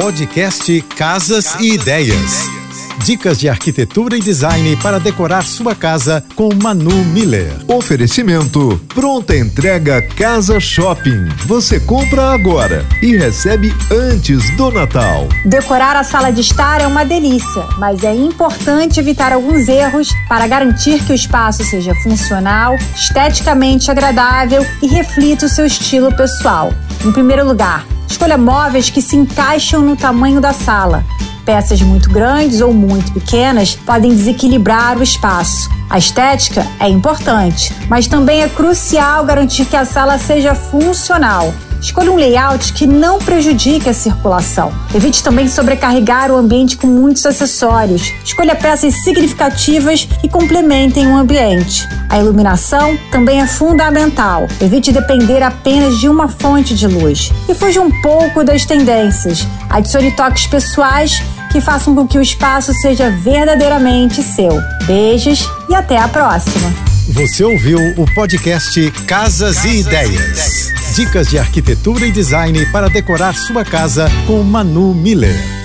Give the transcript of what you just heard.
Podcast Casas e Ideias. Dicas de arquitetura e design para decorar sua casa com Manu Miller. Oferecimento: pronta entrega Casa Shopping. Você compra agora e recebe antes do Natal. Decorar a sala de estar é uma delícia, mas é importante evitar alguns erros para garantir que o espaço seja funcional, esteticamente agradável e reflita o seu estilo pessoal. Em primeiro lugar, escolha móveis que se encaixam no tamanho da sala peças muito grandes ou muito pequenas podem desequilibrar o espaço. A estética é importante, mas também é crucial garantir que a sala seja funcional. Escolha um layout que não prejudique a circulação. Evite também sobrecarregar o ambiente com muitos acessórios. Escolha peças significativas que complementem o ambiente. A iluminação também é fundamental. Evite depender apenas de uma fonte de luz. E fuja um pouco das tendências. Adicione toques pessoais que façam com que o espaço seja verdadeiramente seu. Beijos e até a próxima. Você ouviu o podcast Casas, Casas e, ideias. e Ideias. Dicas de arquitetura e design para decorar sua casa com Manu Miller.